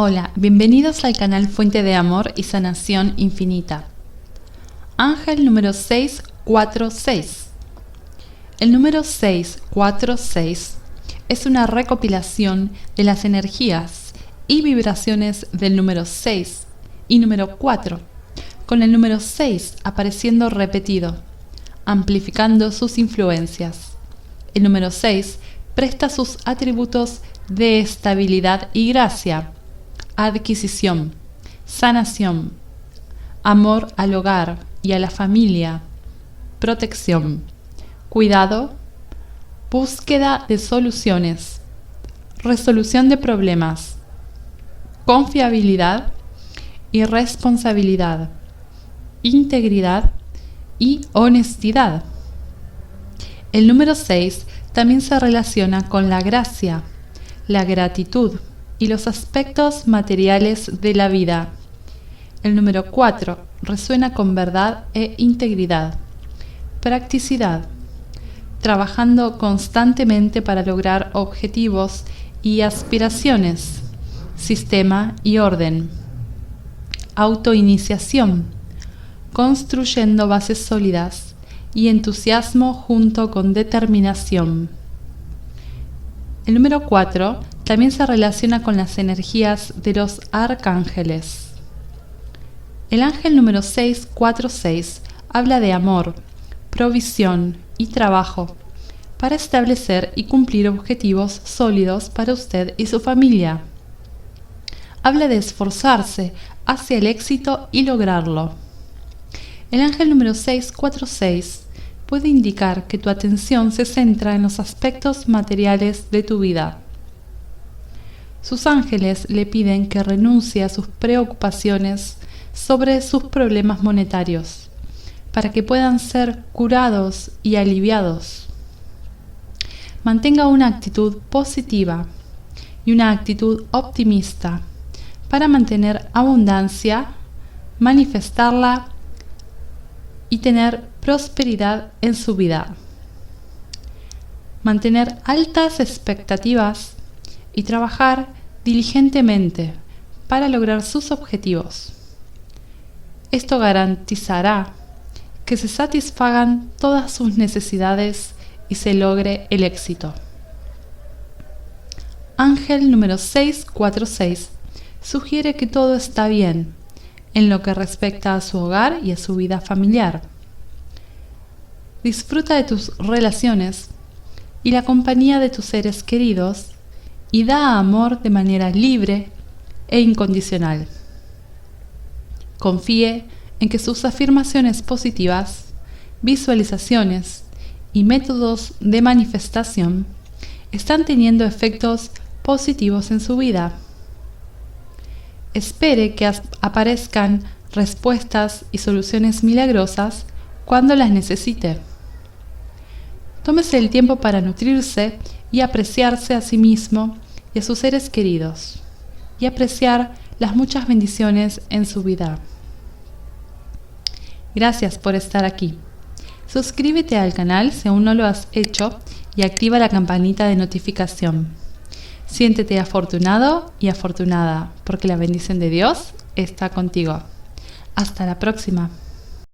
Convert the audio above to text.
Hola, bienvenidos al canal Fuente de Amor y Sanación Infinita. Ángel número 646. El número 646 es una recopilación de las energías y vibraciones del número 6 y número 4, con el número 6 apareciendo repetido, amplificando sus influencias. El número 6 presta sus atributos de estabilidad y gracia, adquisición, sanación, amor al hogar y a la familia, protección, cuidado, búsqueda de soluciones, resolución de problemas, confiabilidad y responsabilidad, integridad y honestidad. El número 6 también se relaciona con la gracia, la gratitud y los aspectos materiales de la vida. El número 4 resuena con verdad e integridad, practicidad, trabajando constantemente para lograr objetivos y aspiraciones, sistema y orden, autoiniciación, construyendo bases sólidas y entusiasmo junto con determinación. El número 4 también se relaciona con las energías de los arcángeles. El ángel número 646 habla de amor, provisión y trabajo para establecer y cumplir objetivos sólidos para usted y su familia. Habla de esforzarse hacia el éxito y lograrlo. El ángel número 646 puede indicar que tu atención se centra en los aspectos materiales de tu vida. Sus ángeles le piden que renuncie a sus preocupaciones sobre sus problemas monetarios, para que puedan ser curados y aliviados. Mantenga una actitud positiva y una actitud optimista para mantener abundancia, manifestarla y tener prosperidad en su vida. Mantener altas expectativas y trabajar diligentemente para lograr sus objetivos. Esto garantizará que se satisfagan todas sus necesidades y se logre el éxito. Ángel número 646 sugiere que todo está bien en lo que respecta a su hogar y a su vida familiar. Disfruta de tus relaciones y la compañía de tus seres queridos y da amor de manera libre e incondicional. Confíe en que sus afirmaciones positivas, visualizaciones y métodos de manifestación están teniendo efectos positivos en su vida. Espere que aparezcan respuestas y soluciones milagrosas cuando las necesite. Tómese el tiempo para nutrirse y apreciarse a sí mismo y a sus seres queridos, y apreciar las muchas bendiciones en su vida. Gracias por estar aquí. Suscríbete al canal si aún no lo has hecho y activa la campanita de notificación. Siéntete afortunado y afortunada porque la bendición de Dios está contigo. Hasta la próxima.